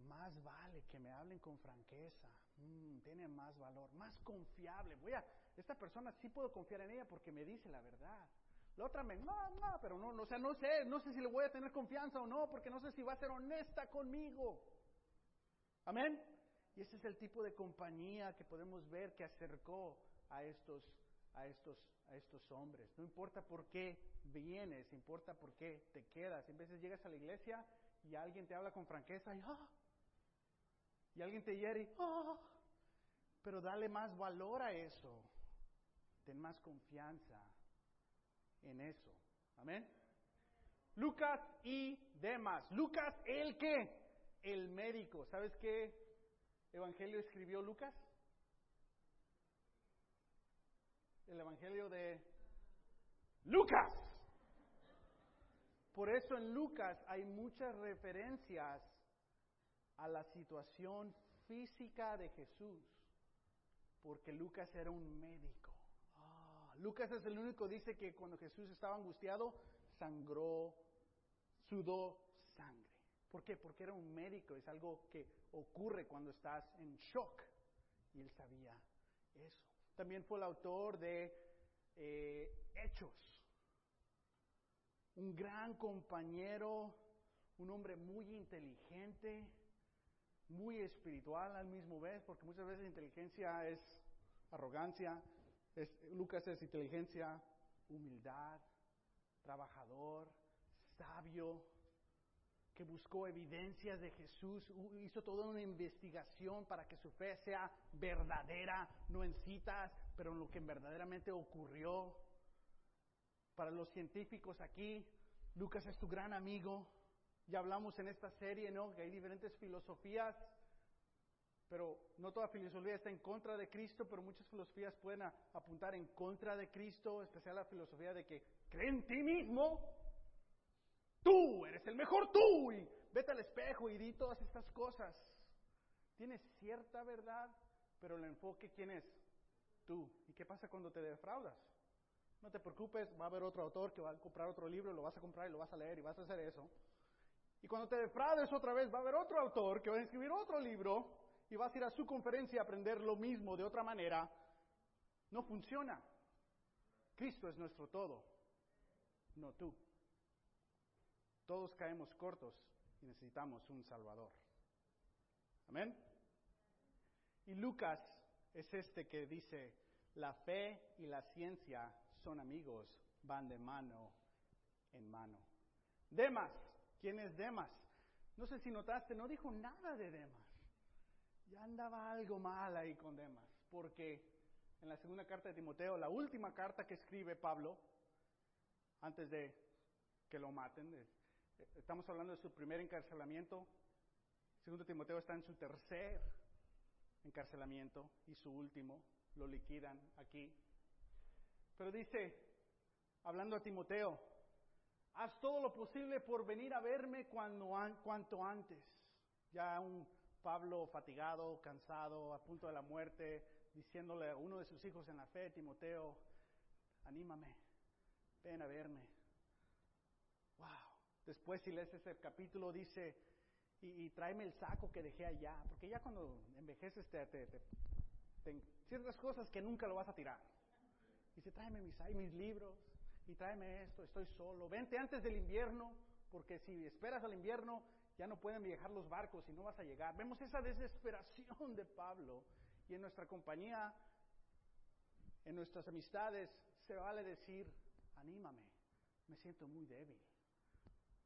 Más vale que me hablen con franqueza. Mm, tiene más valor, más confiable. Voy a, esta persona sí puedo confiar en ella porque me dice la verdad. La otra me, no, no, pero no, no, o sea, no sé, no sé si le voy a tener confianza o no, porque no sé si va a ser honesta conmigo. Amén. Y ese es el tipo de compañía que podemos ver que acercó a estos, a estos, a estos hombres. No importa por qué vienes, importa por qué te quedas. En veces llegas a la iglesia y alguien te habla con franqueza y, ¡ah! y alguien te hiere y, ¡ah! pero dale más valor a eso. Ten más confianza en eso. Amén. Lucas y demás. Lucas, el que? El médico. ¿Sabes qué evangelio escribió Lucas? El evangelio de Lucas. Por eso en Lucas hay muchas referencias a la situación física de Jesús, porque Lucas era un médico. Lucas es el único dice que cuando Jesús estaba angustiado, sangró, sudó sangre. ¿Por qué? Porque era un médico, es algo que ocurre cuando estás en shock. Y él sabía eso. También fue el autor de eh, Hechos. Un gran compañero, un hombre muy inteligente, muy espiritual al mismo vez, porque muchas veces inteligencia es arrogancia, Lucas es inteligencia, humildad, trabajador, sabio, que buscó evidencias de Jesús, hizo toda una investigación para que su fe sea verdadera, no en citas, pero en lo que verdaderamente ocurrió. Para los científicos aquí, Lucas es tu gran amigo. Ya hablamos en esta serie, ¿no? Que hay diferentes filosofías, pero no toda filosofía está en contra de Cristo, pero muchas filosofías pueden apuntar en contra de Cristo, especial la filosofía de que cree en ti mismo, Tú eres el mejor tú y vete al espejo y di todas estas cosas. Tienes cierta verdad, pero el enfoque quién es? Tú. ¿Y qué pasa cuando te defraudas? No te preocupes, va a haber otro autor que va a comprar otro libro, lo vas a comprar y lo vas a leer y vas a hacer eso. Y cuando te defraudes otra vez, va a haber otro autor que va a escribir otro libro y vas a ir a su conferencia a aprender lo mismo de otra manera. No funciona. Cristo es nuestro todo, no tú. Todos caemos cortos y necesitamos un Salvador. Amén. Y Lucas es este que dice, la fe y la ciencia son amigos, van de mano en mano. Demas, ¿quién es Demas? No sé si notaste, no dijo nada de Demas. Ya andaba algo mal ahí con Demas, porque en la segunda carta de Timoteo, la última carta que escribe Pablo, antes de que lo maten. Estamos hablando de su primer encarcelamiento. Segundo Timoteo está en su tercer encarcelamiento y su último. Lo liquidan aquí. Pero dice, hablando a Timoteo, haz todo lo posible por venir a verme cuanto antes. Ya un Pablo fatigado, cansado, a punto de la muerte, diciéndole a uno de sus hijos en la fe, Timoteo, anímame, ven a verme. Wow. Después si lees ese capítulo dice, y, tráeme el saco que dejé allá, porque ya cuando envejeces te, te, te, ciertas cosas que nunca lo vas a tirar. Dice, tráeme mis, mis libros, y tráeme esto, estoy solo. Vente antes del invierno, porque si esperas al invierno ya no pueden viajar los barcos y no vas a llegar. Vemos esa desesperación de Pablo y en nuestra compañía, en nuestras amistades, se vale decir, anímame, me siento muy débil.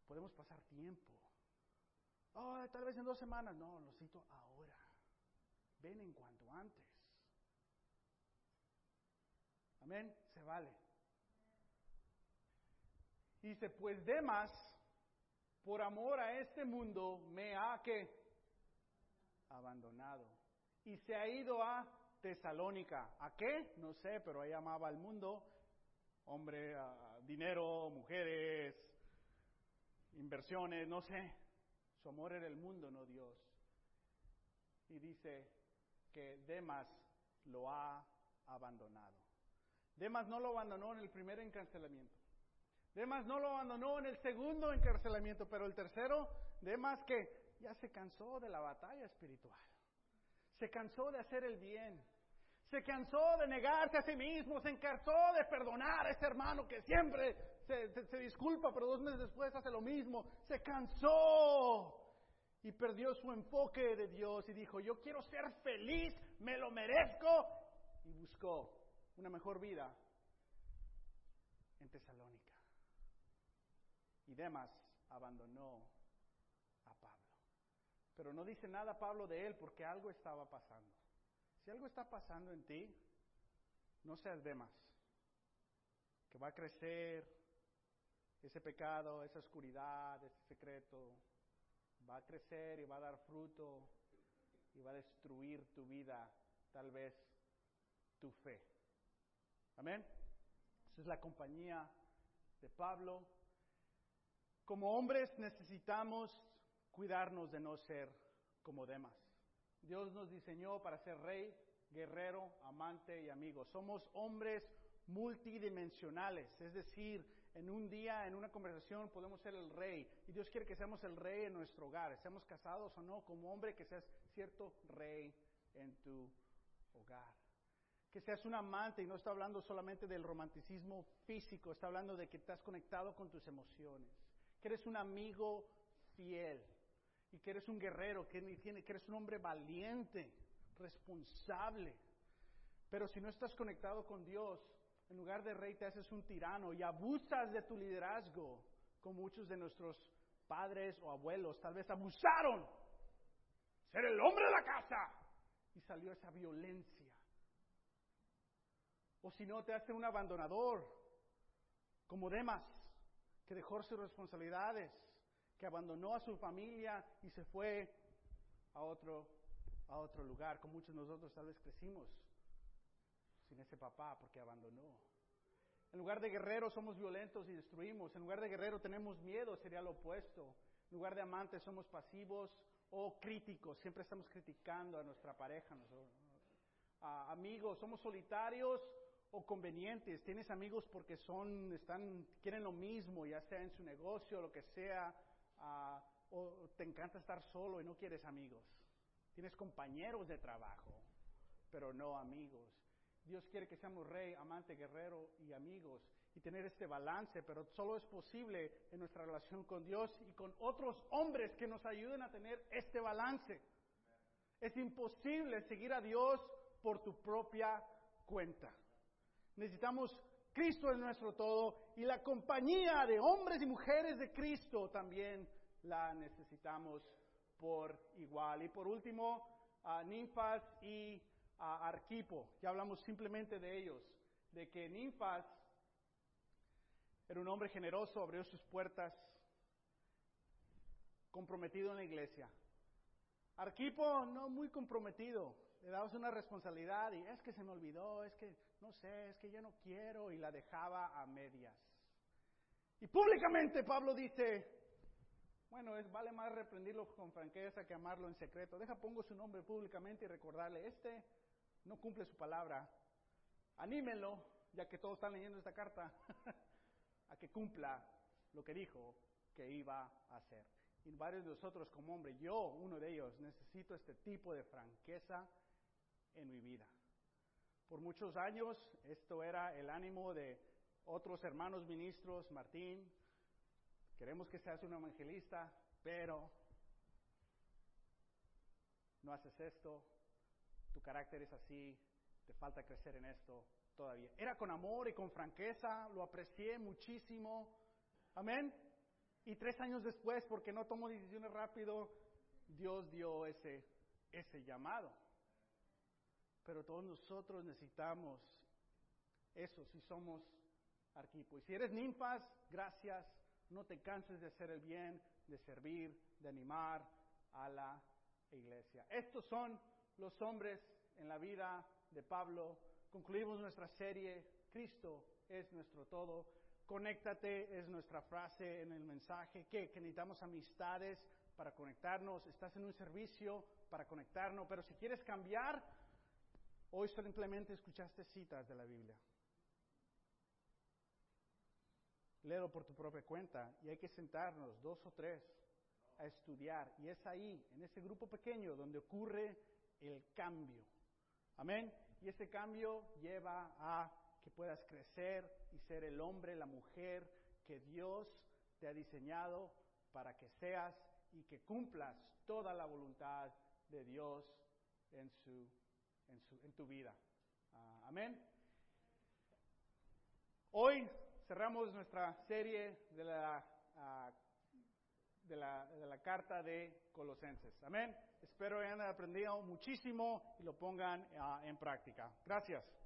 Podemos pasar tiempo. Oh, tal vez en dos semanas. No, lo siento ahora. Ven en cuanto antes. Amén, se vale. Dice, pues Demas, por amor a este mundo, me ha que abandonado. Y se ha ido a Tesalónica. ¿A qué? No sé, pero ahí amaba al mundo. Hombre, dinero, mujeres, inversiones, no sé. Su amor era el mundo, no Dios. Y dice que Demas lo ha abandonado. Demas no lo abandonó en el primer encarcelamiento. Demas no lo abandonó en el segundo encarcelamiento, pero el tercero, Demas que ya se cansó de la batalla espiritual. Se cansó de hacer el bien. Se cansó de negarse a sí mismo. Se cansó de perdonar a ese hermano que siempre se, se disculpa, pero dos meses después hace lo mismo. Se cansó y perdió su enfoque de Dios y dijo, yo quiero ser feliz, me lo merezco. Y buscó una mejor vida en Tesalónica. Y Demas abandonó a Pablo. Pero no dice nada Pablo de él porque algo estaba pasando. Si algo está pasando en ti, no seas Demas, que va a crecer ese pecado, esa oscuridad, ese secreto, va a crecer y va a dar fruto y va a destruir tu vida, tal vez tu fe. Amén. Esa es la compañía de Pablo como hombres necesitamos cuidarnos de no ser como demás. Dios nos diseñó para ser rey, guerrero, amante y amigo. Somos hombres multidimensionales, es decir, en un día, en una conversación, podemos ser el rey. Y Dios quiere que seamos el rey en nuestro hogar, seamos casados o no, como hombre, que seas cierto rey en tu hogar. Que seas un amante, y no está hablando solamente del romanticismo físico, está hablando de que estás conectado con tus emociones que eres un amigo fiel y que eres un guerrero, que, que eres un hombre valiente, responsable. Pero si no estás conectado con Dios, en lugar de rey te haces un tirano y abusas de tu liderazgo, como muchos de nuestros padres o abuelos tal vez abusaron. Ser el hombre de la casa. Y salió esa violencia. O si no, te hace un abandonador, como Demas que dejó sus responsabilidades, que abandonó a su familia y se fue a otro, a otro lugar, como muchos de nosotros tal vez crecimos sin ese papá porque abandonó. En lugar de guerrero somos violentos y destruimos. En lugar de guerrero tenemos miedo, sería lo opuesto. En lugar de amantes somos pasivos o críticos. Siempre estamos criticando a nuestra pareja. A amigos, somos solitarios o convenientes. Tienes amigos porque son, están, quieren lo mismo, ya sea en su negocio, lo que sea, ah, o te encanta estar solo y no quieres amigos. Tienes compañeros de trabajo, pero no amigos. Dios quiere que seamos rey, amante, guerrero y amigos y tener este balance, pero solo es posible en nuestra relación con Dios y con otros hombres que nos ayuden a tener este balance. Es imposible seguir a Dios por tu propia cuenta. Necesitamos Cristo en nuestro todo y la compañía de hombres y mujeres de Cristo también la necesitamos por igual. Y por último, a Ninfas y a Arquipo. Ya hablamos simplemente de ellos, de que Ninfas Era un hombre generoso, abrió sus puertas, comprometido en la iglesia. Arquipo, no muy comprometido, le dabas una responsabilidad y es que se me olvidó, es que no sé, es que ya no quiero y la dejaba a medias. Y públicamente Pablo dice, bueno, es vale más reprendirlo con franqueza que amarlo en secreto. Deja pongo su nombre públicamente y recordarle, este no cumple su palabra. Anímenlo, ya que todos están leyendo esta carta, a que cumpla lo que dijo que iba a hacer. Y varios de nosotros como hombre, yo, uno de ellos, necesito este tipo de franqueza en mi vida. Por muchos años esto era el ánimo de otros hermanos ministros, Martín, queremos que seas un evangelista, pero no haces esto, tu carácter es así, te falta crecer en esto todavía. Era con amor y con franqueza, lo aprecié muchísimo. Amén. Y tres años después, porque no tomo decisiones rápido, Dios dio ese, ese llamado. Pero todos nosotros necesitamos eso si somos arquipo. Y si eres ninfas, gracias. No te canses de hacer el bien, de servir, de animar a la iglesia. Estos son los hombres en la vida de Pablo. Concluimos nuestra serie. Cristo es nuestro todo. Conéctate es nuestra frase en el mensaje. ¿Qué? Que necesitamos amistades para conectarnos. Estás en un servicio para conectarnos. Pero si quieres cambiar, Hoy simplemente escuchaste citas de la Biblia. Léelo por tu propia cuenta y hay que sentarnos dos o tres a estudiar. Y es ahí, en ese grupo pequeño, donde ocurre el cambio. Amén. Y ese cambio lleva a que puedas crecer y ser el hombre, la mujer que Dios te ha diseñado para que seas y que cumplas toda la voluntad de Dios en su en, tu vida. Ah, amén. Hoy cerramos nuestra serie de la, ah, de la, de la carta de Colosenses. Amén. Espero hayan aprendido muchísimo y lo pongan ah, en práctica. Gracias.